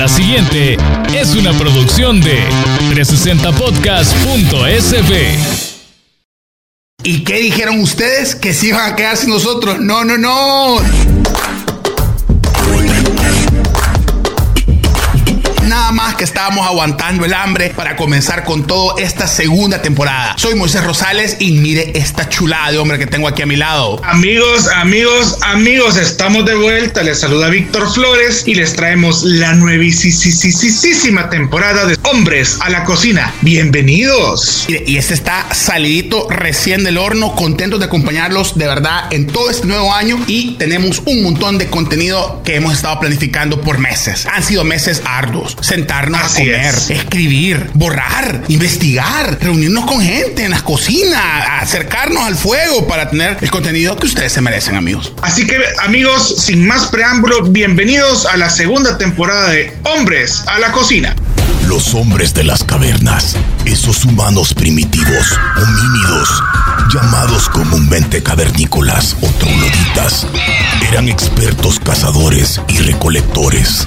La siguiente es una producción de 360podcast.sb. ¿Y qué dijeron ustedes? Que se iban a quedar sin nosotros. No, no, no. Nada más que estábamos aguantando el hambre para comenzar con todo esta segunda temporada. Soy Moisés Rosales y mire esta chulada de hombre que tengo aquí a mi lado. Amigos, amigos, amigos, estamos de vuelta. Les saluda Víctor Flores y les traemos la nuevísima temporada de Hombres a la Cocina. Bienvenidos. Mire, y este está salidito recién del horno, contentos de acompañarlos de verdad en todo este nuevo año y tenemos un montón de contenido que hemos estado planificando por meses. Han sido meses arduos sentarnos Así a comer, es. escribir, borrar, investigar, reunirnos con gente en las cocinas, acercarnos al fuego para tener el contenido que ustedes se merecen, amigos. Así que amigos, sin más preámbulo, bienvenidos a la segunda temporada de Hombres a la Cocina. Los hombres de las cavernas, esos humanos primitivos, homínidos, llamados comúnmente cavernícolas o trogloditas, eran expertos cazadores y recolectores.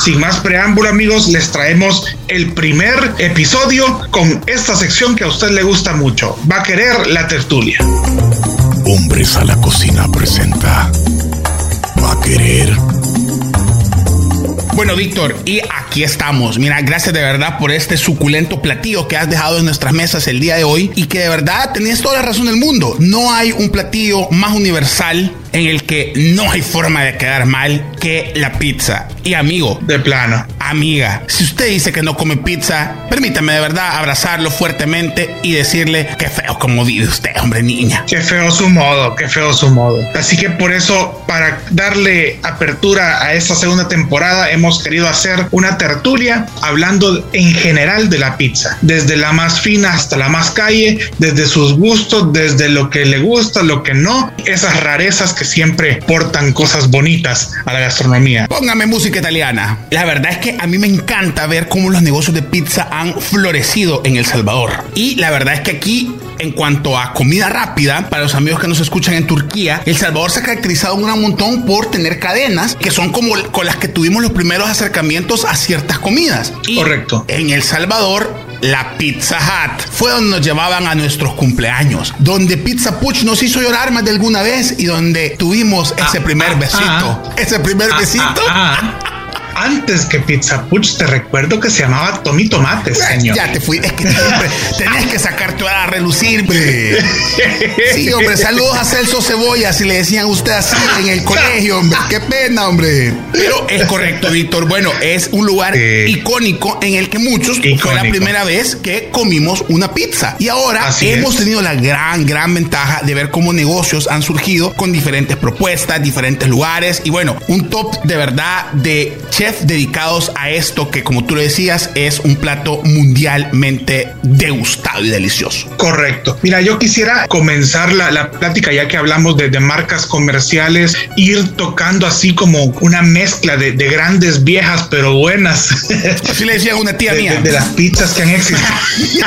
Sin más preámbulo, amigos, les traemos el primer episodio con esta sección que a usted le gusta mucho. Va a querer la tertulia. Hombres a la cocina presenta. Va a querer. Bueno, Víctor, y aquí estamos. Mira, gracias de verdad por este suculento platillo que has dejado en nuestras mesas el día de hoy y que de verdad tenías toda la razón del mundo. No hay un platillo más universal en el que no hay forma de quedar mal que la pizza. Y amigo, De plano. amiga, si usted dice que no come pizza, permítame de verdad abrazarlo fuertemente y decirle que feo como vive usted, hombre niña. Qué feo su modo, qué feo su modo. Así que por eso, para darle apertura a esta segunda temporada, hemos querido hacer una tertulia hablando en general de la pizza, desde la más fina hasta la más calle, desde sus gustos, desde lo que le gusta, lo que no, esas rarezas que siempre portan cosas bonitas a la gastronomía. Póngame música italiana. La verdad es que a mí me encanta ver cómo los negocios de pizza han florecido en El Salvador. Y la verdad es que aquí, en cuanto a comida rápida, para los amigos que nos escuchan en Turquía, El Salvador se ha caracterizado un gran montón por tener cadenas que son como con las que tuvimos los primeros acercamientos a ciertas comidas. Y Correcto. En El Salvador, la Pizza Hut fue donde nos llevaban a nuestros cumpleaños, donde Pizza Puch nos hizo llorar más de alguna vez y donde tuvimos ese primer ah, besito. ah. ese primer Ah, besito. Antes que Pizza Puch, te recuerdo que se llamaba Tommy Tomates, señor. Ya te fui, es que siempre tenés que sacarte a relucir, hombre. Sí, hombre, saludos a Celso Cebolla, si le decían a usted así en el colegio, hombre. Qué pena, hombre. Pero es correcto, Víctor. Bueno, es un lugar Sí. icónico en el que muchos fue la primera vez que comimos una pizza. Y ahora Así hemos es. tenido la gran, gran ventaja de ver cómo negocios han surgido con diferentes propuestas, diferentes lugares. Y bueno, un top de verdad de dedicados a esto que, como tú lo decías, es un plato mundialmente degustado y delicioso. Correcto. Mira, yo quisiera comenzar la, la plática, ya que hablamos de, de marcas comerciales, ir tocando así como una mezcla de, de grandes viejas, pero buenas. Así le decía una tía de, mía. de- de las pizzas que han existido.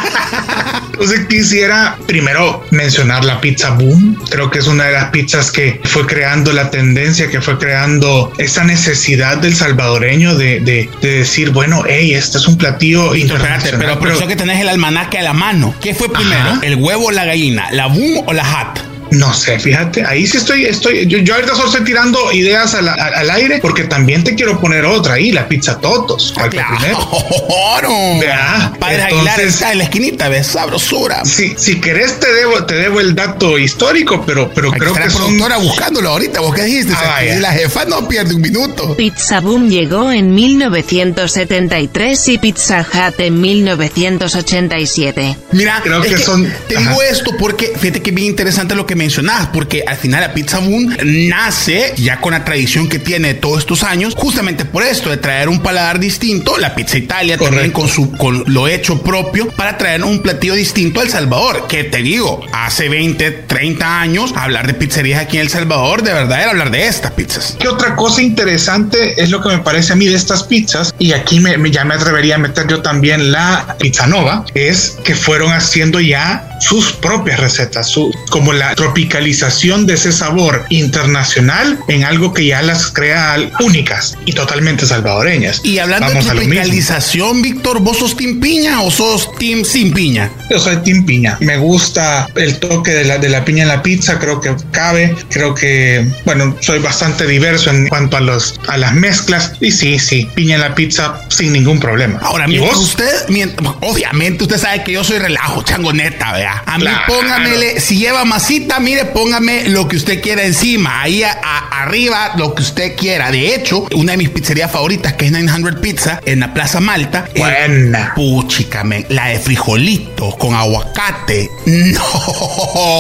Entonces quisiera primero mencionar la pizza boom. Creo que es una de las pizzas que fue creando la tendencia, que fue creando esa necesidad del salvadoreño de, de- de decir, bueno, hey, este es un platillo internacional. pero por eso que tenés el almanaque a la mano. ¿Qué fue primero? Ajá. ¿El huevo o la gallina? ¿La boom o la hat? No sé, fíjate, ahí sí estoy, estoy, yo, yo ahorita solo estoy tirando ideas al, al- al aire porque también te quiero poner otra ahí, la pizza Totos. ¿Cuál fue primero? Claro. Vea, Padre Aguilar entonces- está en la esquinita, ves sabrosura. Si, si querés te debo, te debo el dato histórico, pero, pero Aquí creo está que la son productora buscándolo ahorita. ¿Vos qué dijiste? Ah, O sea, la jefa no pierde un minuto. Pizza Boom llegó en 1973 y Pizza Hut en 1987. Mira, Creo es que son- Te Ajá. digo esto porque fíjate que es bien interesante lo que mencionabas, porque al final la Pizza Boom nace ya con la tradición que tiene todos estos años, justamente por esto, de traer un paladar distinto, la Pizza Italia también con, su, con lo hecho propio, para traer un platillo distinto a El Salvador, que te digo, hace 20, 30 años, hablar de pizzerías aquí en El Salvador, de verdad era hablar de estas pizzas. ¿Qué otra cosa interesante es lo que me parece a mí de estas pizzas? Y aquí me, me- ya me atrevería a meter yo también la pizza nova, es que fueron haciendo ya sus propias recetas, su, como la tropicalización de ese sabor internacional en algo que ya las crea únicas y totalmente salvadoreñas. Y hablando Vamos de tropicalización, Víctor, ¿vos sos team piña o sos team sin piña? Yo soy Team Piña. Me gusta el toque de la, de la piña en la pizza. Creo que cabe. Creo que, bueno, soy bastante diverso en cuanto a, los, a las mezclas. Y sí, sí, piña en la pizza sin ningún problema. Ahora, ¿Y mientras vos? usted, mient- obviamente usted sabe que yo soy relajo, changoneta, vea. A mí Claro. póngamele, si lleva masita, mire, póngame lo que usted quiera encima, ahí a- a- arriba, lo que usted quiera. De hecho, una de mis pizzerías favoritas, que es 900 Pizza, en la Plaza Malta. Buena. Puchica, men, la de frijolitos con aguacate. No,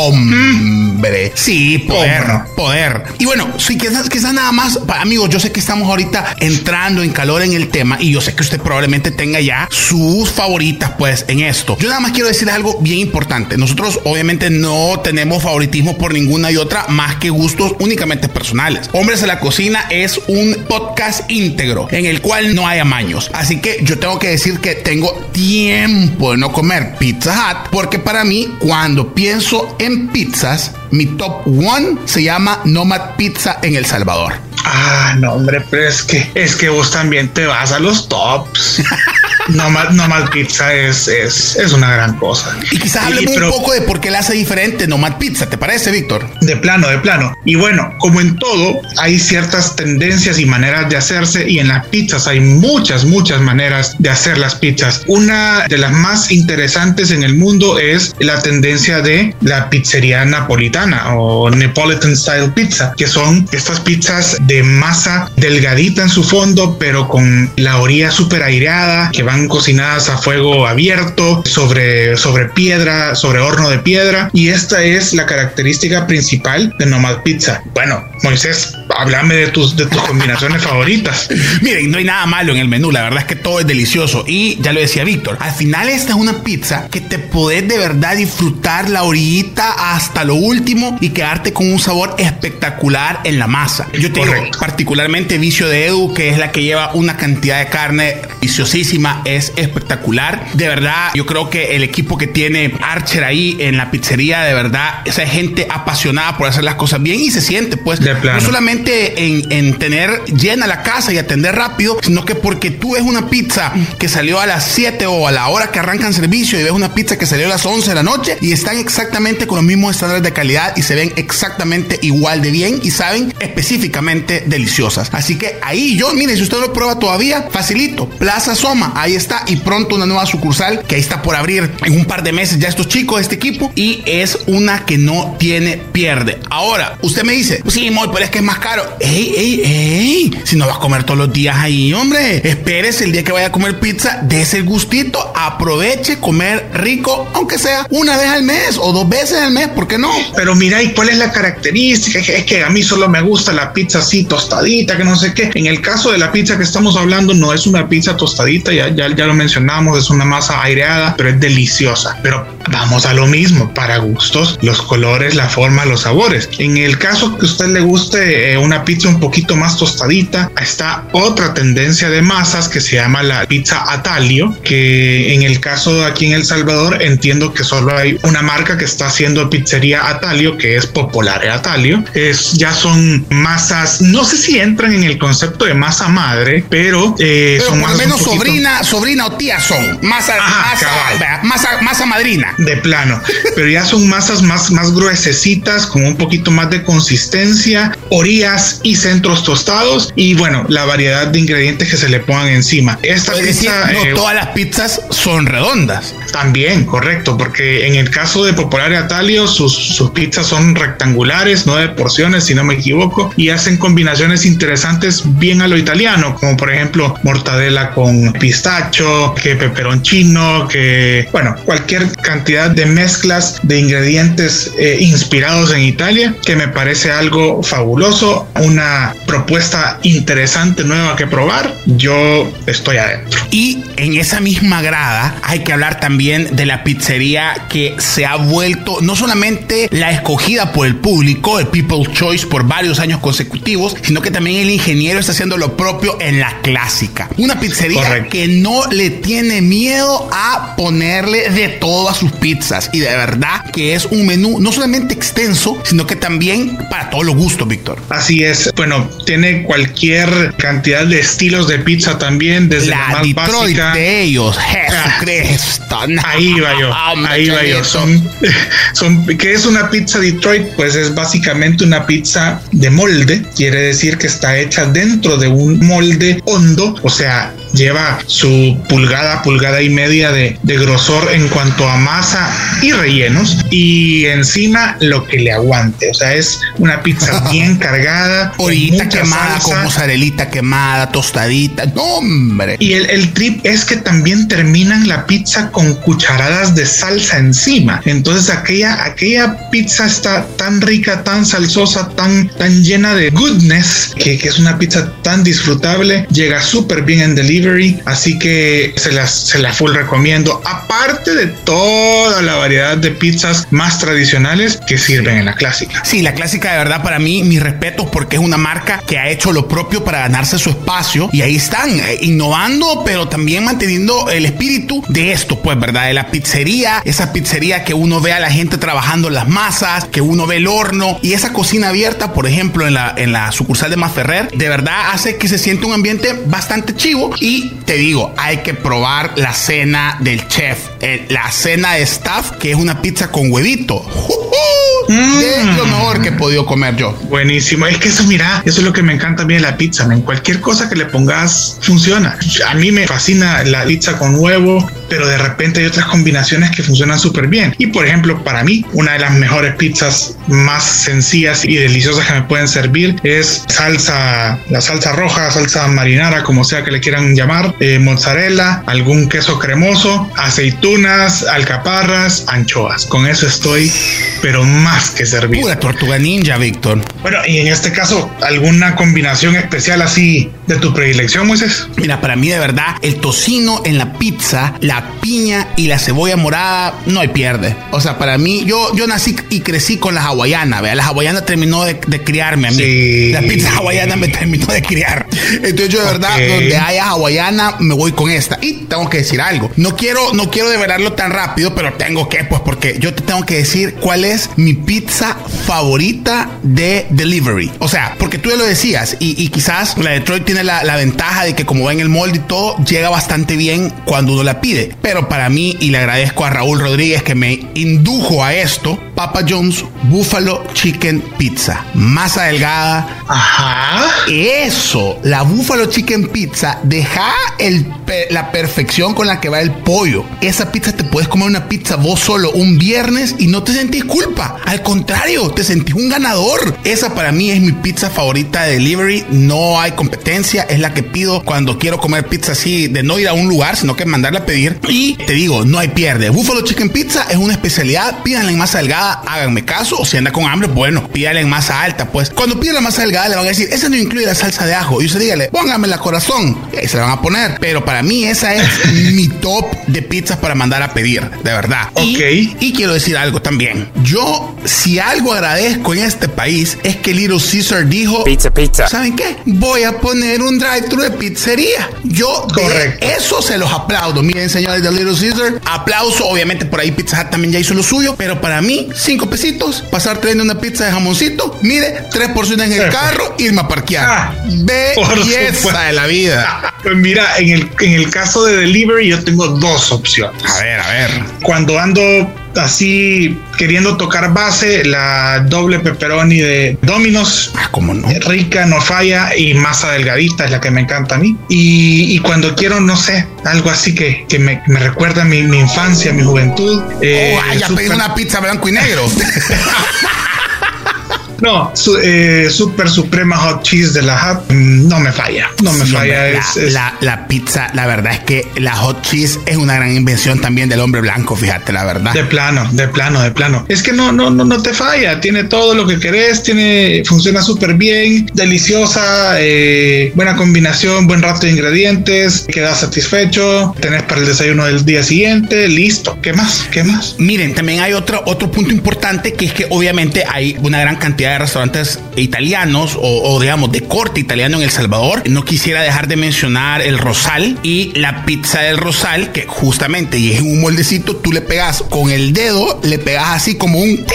hombre. Sí, poder, poder. Y bueno, sí, quizás, quizás nada más, amigos, yo sé que estamos ahorita entrando en calor en el tema y yo sé que usted probablemente tenga ya sus favoritas, pues, en esto. Yo nada más quiero decir algo bien importante. Nosotros, obviamente, no tenemos favoritismo por ninguna y otra más que gustos únicamente personales. Hombres a la Cocina es un podcast íntegro en el cual no hay amaños. Así que yo tengo que decir que tengo tiempo de no comer Pizza Hut porque para mí, cuando pienso en pizzas, mi top one se llama Nomad Pizza en El Salvador. Ah, no, hombre, pero es que, es que vos también te vas a los tops. Nomad, Nomad Pizza es, es, es una gran cosa. Y quizás hablemos un poco de por qué la hace diferente Nomad Pizza, ¿te parece, Víctor? De plano, de plano. Y bueno, como en todo, hay ciertas tendencias y maneras de hacerse y en las pizzas hay muchas, muchas maneras de hacer las pizzas. Una de las más interesantes en el mundo es la tendencia de la pizzería napolitana o Neapolitan Style Pizza, que son estas pizzas de masa delgadita en su fondo, pero con la orilla súper aireada, que van cocinadas a fuego abierto, sobre, sobre piedra, sobre horno de piedra. Y esta es la característica principal de Nomad Pizza. Bueno, Moisés, háblame de tus, de tus combinaciones favoritas. Miren, no hay nada malo en el menú, la verdad es que todo es delicioso. Y ya lo decía Víctor, al final esta es una pizza que te podés de verdad disfrutar la orillita hasta lo último y quedarte con un sabor espectacular en la masa. Yo te digo, Correcto. particularmente Vicio de Edu, que es la que lleva una cantidad de carne viciosísima, es espectacular. De verdad, yo creo que el equipo que tiene Archer ahí en la pizzería, de verdad, esa gente apasionada por hacer las cosas bien y se siente, pues, De no solamente en, en tener llena la casa y atender rápido, sino que porque tú ves una pizza que salió a las 7 o a la hora que arrancan servicio y ves una pizza que salió a las 11 de la noche y están exactamente con los mismos estándares de calidad y se ven exactamente igual de bien y saben específicamente deliciosas. Así que ahí yo, mire, si usted lo prueba todavía, facilito. Plaza Soma, ahí está y pronto una nueva sucursal que ahí está por abrir en un par de meses ya estos chicos, este equipo y es una que no tiene pierde. Ahora, usted me dice, sí, Moy, pero es que es más caro. Ey, ey, ey, si no vas a comer todos los días ahí, hombre, espérese el día que vaya a comer pizza, dése el gustito, aproveche comer rico, aunque sea una vez al mes o dos veces al mes, ¿por qué no? Pero mira, ¿y cuál es la característica? Es que a mí solo me gusta la pizza así tostadita, que no sé qué. En el caso de la pizza que estamos hablando, no es una pizza tostadita, ya, ya, ya lo mencionamos, es una masa aireada, pero es deliciosa. Pero vamos a lo mismo, para gustos, los colores, la forma, los sabores. En el caso que a usted le guste eh, una pizza un poquito más tostadita, está otra tendencia de masas que se llama la pizza Atalio, que en el caso de aquí en El Salvador entiendo que solo hay una marca que está haciendo pizzería Atalio, que es Popolare Atalio. Es, ya son masas, no sé si entran en el concepto de masa madre, pero, eh, Pero son por lo menos poquito- sobrina, sobrina o tía son. Masa, Ajá, masa, masa, masa madrina. De plano, pero ya son masas más, más gruesecitas, con un poquito más de consistencia, orillas y centros tostados y bueno, la variedad de ingredientes que se le pongan encima. Esta Es decir, pizza no eh, todas las pizzas son redondas. también, correcto, porque en el caso de Popolare Atalio, sus, sus pizzas son rectangulares, nueve porciones, si no me equivoco, y hacen combinaciones interesantes bien a lo italiano, como por ejemplo mortadela con pistacho, que peperoncino, que, bueno, cualquier cantidad cantidad de mezclas de ingredientes eh, inspirados en Italia, que me parece algo fabuloso, una propuesta interesante, nueva que probar. Yo estoy adentro. Y en esa misma grada hay que hablar también de la pizzería que se ha vuelto no solamente la escogida por el público, el People's Choice por varios años consecutivos, sino que también el ingeniero está haciendo lo propio en la clásica. Una pizzería que no le tiene miedo a ponerle de todo a sus pizzas. Y de verdad que es un menú no solamente extenso, sino que también para todos los gustos, Víctor. Así es. Bueno, tiene cualquier cantidad de estilos de pizza también, desde la, más Detroit de ellos. Jesucristo. ahí va yo. ahí va yo. Son, son, ¿Qué es una pizza Detroit? Pues es básicamente una pizza de molde. Quiere decir que está hecha dentro de un molde hondo, o sea, lleva su pulgada, pulgada y media de, grosor en cuanto a masa y rellenos y encima lo que le aguante. O sea, es una pizza bien cargada. Orillita quemada, con mozzarellita quemada, tostadita. No, hombre. Y el, el trip es que también terminan la pizza con cucharadas de salsa encima. Entonces aquella, aquella pizza está tan rica, tan salsosa, tan, tan llena de goodness, que, que es una pizza tan disfrutable. Llega súper bien en delivery así que se las, se la full recomiendo. Aparte de toda la variedad de pizzas más tradicionales que sirven en la clásica. Sí, la clásica de verdad para mí, mis respetos porque es una marca que ha hecho lo propio para ganarse su espacio y ahí están eh, innovando, pero también manteniendo el espíritu de esto, pues, ¿verdad? De la pizzería, esa pizzería que uno ve a la gente trabajando las masas, que uno ve el horno y esa cocina abierta, por ejemplo, en la, en la sucursal de Maferrer, de verdad hace que se siente un ambiente bastante chivo y te digo, hay que probar la cena del chef, eh, la cena de staff, que es una pizza con huevito. Es lo mejor que he podido comer yo. Buenísimo. Es que eso, mira, eso es lo que me encanta bien de la pizza. En cualquier cosa que le pongas funciona. A mí me fascina la pizza con huevo, pero de repente hay otras combinaciones que funcionan súper bien. Y por ejemplo, para mí, una de las mejores pizzas más sencillas y deliciosas que me pueden servir es salsa, la salsa roja, salsa marinara, como sea que le quieran llamar, eh, mozzarella, algún queso cremoso, aceitunas, alcaparras, anchoas. Con eso estoy, pero más que servido. Pura tortuga ninja, Víctor. Bueno, y en este caso, ¿alguna combinación especial así de tu predilección, Moisés? Mira, para mí de verdad, el tocino en la pizza, la piña y la cebolla morada, no hay pierde. O sea, para mí, yo, yo nací y crecí con la hawaiana, vea, la hawaiana terminó de, criarme a mí. La pizza hawaiana me terminó de criar. Entonces yo de verdad, donde haya hawaiana, me voy con esta. Y tengo que decir algo. No quiero, no quiero develarlo tan rápido, pero tengo que, pues, porque yo te tengo que decir cuál es mi pizza favorita de delivery. O sea, porque tú ya lo decías, y, quizás la Detroit tiene la, la ventaja de que como ven el molde y todo, llega bastante bien cuando uno la pide. Pero para mí, y le agradezco a Raúl Rodríguez que me indujo a esto, Papa John's Buffalo Chicken Pizza. Masa delgada. Ajá. Eso, la Buffalo Chicken Pizza, deja el, la perfección con la que va el pollo. Esa pizza te puedes comer una pizza vos solo un viernes y no te sentís culpa. Al contrario, te sentís un ganador. Esa para mí es mi pizza favorita de delivery. No hay competencia. Es la que pido cuando quiero comer pizza así, de no ir a un lugar, sino que mandarla a pedir. Y te digo, no hay pierde. Buffalo Chicken Pizza es una especialidad. Pídanla en masa delgada, háganme caso. O si anda con hambre, bueno, pídanla en masa alta. Pues cuando piden la masa delgada, le van a decir, esa no incluye la salsa de ajo. Y usted dígale, póngame la corazón. Y ahí se la van a poner. Pero para mí, esa es mi top de pizzas para mandar a pedir, de verdad. Ok. Y, y quiero decir algo también. Yo, si algo agradezco en este país, es que Little Caesar dijo: Pizza, pizza. ¿Saben qué? Voy a poner un drive-thru de pizzería. Yo, de Correcto. eso se los aplaudo. Miren, señores de Little Caesar, aplauso. Obviamente, por ahí Pizza Hut también ya hizo lo suyo, pero para mí, cinco pesitos, pasar trayendo una pizza de jamoncito, mire, tres porciones en el carro, irme a parquear. Ah, Belleza de la vida. Pues mira, en el, en el caso de delivery yo tengo dos opciones. A ver, a ver. Cuando ando así queriendo tocar base, la doble pepperoni de Domino's, Ah, cómo no. rica, no falla y masa delgadita es la que me encanta a mí. Y, y cuando quiero, no sé, algo así que, que me, me recuerda mi, mi infancia, mi juventud. eh, oh, ya súper- pedí una pizza blanco y negro. No, su, eh, Super Suprema Hot Cheese de la Hut mm, no me falla. No me Sí, falla. es- la, es- la- la pizza, la verdad es que la hot cheese es una gran invención también del hombre blanco, fíjate, la verdad. De plano, de plano, de plano. Es que no, no, no, no te falla. Tiene todo lo que querés, tiene, funciona súper bien, deliciosa, eh, buena combinación, buen rato de ingredientes, quedas satisfecho, tenés para el desayuno del día siguiente, listo. ¿Qué más? ¿Qué más? Miren, también hay otro, otro punto importante que es que obviamente hay una gran cantidad de restaurantes italianos o, o, digamos de corte italiano en El Salvador. No quisiera dejar de mencionar el Rosal y la pizza del Rosal, que justamente y es un moldecito, tú le pegas con el dedo, le pegas así como un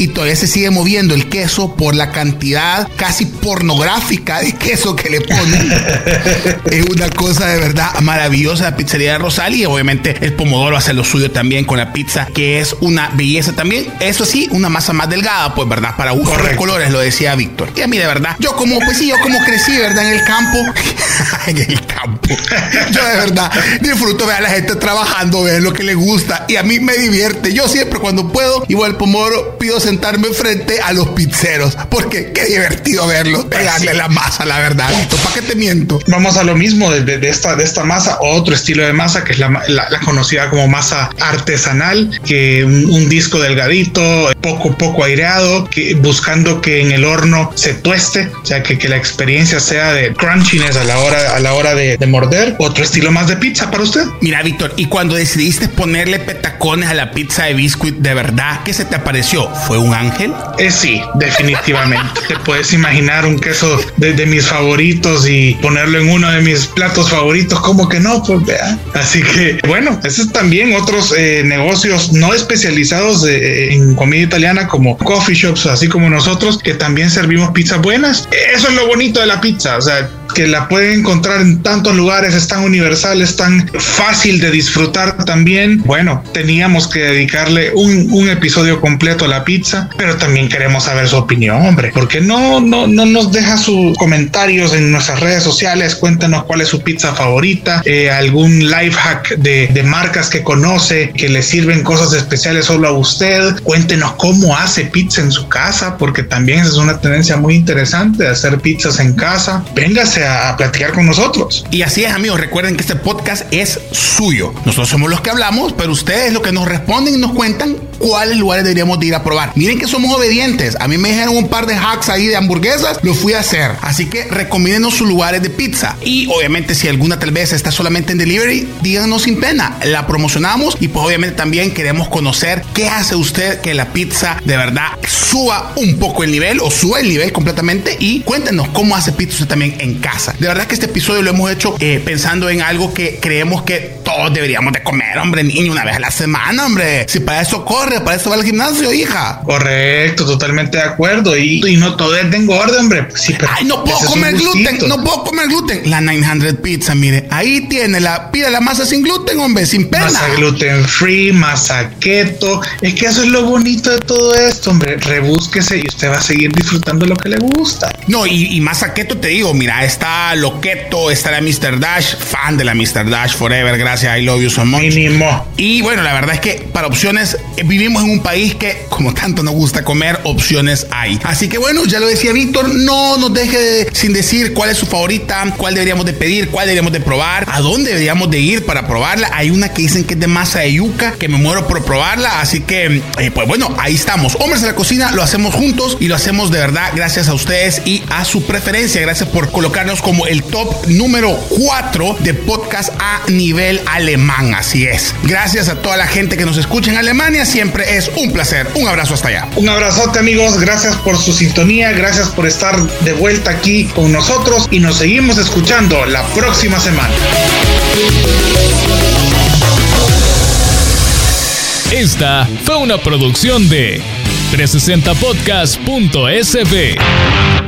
y todavía se sigue moviendo el queso por la cantidad casi pornográfica de queso que le ponen. es una cosa de verdad maravillosa la pizzería de Rosal y obviamente el pomodoro hace lo suyo también con la pizza, que es una belleza también. Eso sí, una masa más delgada, pues verdad, para uso. Colores, lo decía Víctor. Y a mí de verdad, yo como, pues sí, yo como crecí, ¿verdad? En el campo. en el campo. Yo de verdad disfruto ver a la gente trabajando, ver lo que le gusta y a mí me divierte. Yo siempre cuando puedo, igual pomodoro, pido sentarme frente a los pizzeros, porque qué divertido verlos, pegarle la masa, la verdad. ¿Para qué te miento? Vamos a lo mismo de, esta, de esta masa, otro estilo de masa que es la, conocida como masa artesanal, que un disco delgadito, poco poco aireado, que buscando que en el horno se tueste, o sea que, que la experiencia sea de crunchiness a la hora a la hora de, de morder. Otro estilo más de pizza para usted. Mira, Víctor, y cuando decidiste ponerle petacones a la pizza de biscuit, ¿de verdad qué se te apareció? ¿Fue un ángel? Eh, sí, definitivamente. Te puedes imaginar un queso de, de mis favoritos y ponerlo en uno de mis platos favoritos. ¿Cómo que no? Pues vea. Así que, bueno, esos también otros eh, negocios no especializados eh, en comida italiana como coffee shops, así como nosotros, que también servimos pizzas buenas. Eso es lo bonito de la pizza. O sea, que la pueden encontrar en tantos lugares, es tan universal, es tan fácil de disfrutar también. Bueno, teníamos que dedicarle un, un episodio completo a la pizza, pero también queremos saber su opinión, hombre. porque no, no, no nos deja sus comentarios en nuestras redes sociales? Cuéntenos cuál es su pizza favorita, eh, algún life hack de, de marcas que conoce, que le sirven cosas especiales solo a usted. Cuéntenos cómo hace pizza en su casa, porque también es una tendencia muy interesante de hacer pizzas en casa. Véngase a, platicar con nosotros. Y así es, amigos. Recuerden que este podcast es suyo. Nosotros somos los que hablamos, pero ustedes lo que nos responden y nos cuentan cuáles lugares deberíamos de ir a probar. Miren que somos obedientes. A mí me dijeron un par de hacks ahí de hamburguesas, lo fui a hacer. Así que recomiéndenos sus lugares de pizza. Y obviamente, si alguna tal vez está solamente en delivery, díganos sin pena. La promocionamos y pues obviamente también queremos conocer qué hace usted que la pizza de verdad suba un poco el nivel o suba el nivel completamente y cuéntenos cómo hace pizza usted también en casa. De verdad que este episodio lo hemos hecho eh, pensando en algo que creemos que todos deberíamos de comer, hombre, niño, una vez a la semana, hombre. Si para eso corre, para eso va al gimnasio, hija. Correcto, totalmente de acuerdo. Y, y no todo es de engorde, hombre. Pues sí, pero Ay, no puedo comer gluten, no puedo comer gluten. La 900 pizza, mire, ahí tiene la, pide la masa sin gluten, hombre, sin pena. Masa gluten free, masa keto. Es que eso es lo bonito de todo esto, hombre. Rebúsquese y usted va a seguir disfrutando lo que le gusta. No, y, y más a keto te digo, mira, está lo keto, está la Mr. Dash, fan de la Mr. Dash Forever, gracias, I love you so much. Mínimo. Y bueno, la verdad es que para opciones eh, vivimos en un país que como tanto nos gusta comer, opciones hay. Así que bueno, ya lo decía Víctor, no nos deje de- sin decir cuál es su favorita, cuál deberíamos de pedir, cuál deberíamos de probar, a dónde deberíamos de ir para probarla. Hay una que dicen que es de masa de yuca, que me muero por probarla, así que eh, pues bueno, ahí estamos. Hombres de la cocina, lo hacemos juntos y lo hacemos de verdad gracias a ustedes y a su preferencia. Gracias por colocarnos como el top número 4 de podcast a nivel alemán. Así es. Gracias a toda la gente que nos escucha en Alemania. Siempre es un placer. Un abrazo hasta allá. Un abrazote amigos, gracias por su sintonía, gracias por estar de vuelta aquí con nosotros y nos seguimos escuchando la próxima semana. Esta fue una producción de 360podcast.sb.